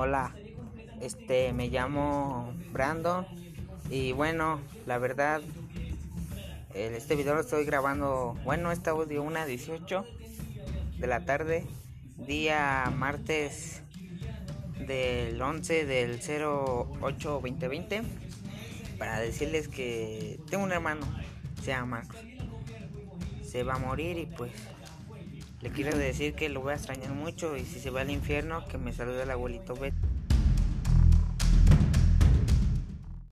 Hola, este me llamo Brandon y bueno, la verdad este video lo estoy grabando, bueno, este audio una 18 de la tarde, día martes del 11 del 08 2020 para decirles que tengo un hermano, se llama Marcos. Se va a morir y pues le quiero decir que lo voy a extrañar mucho y si se va al infierno que me salude el abuelito Bet.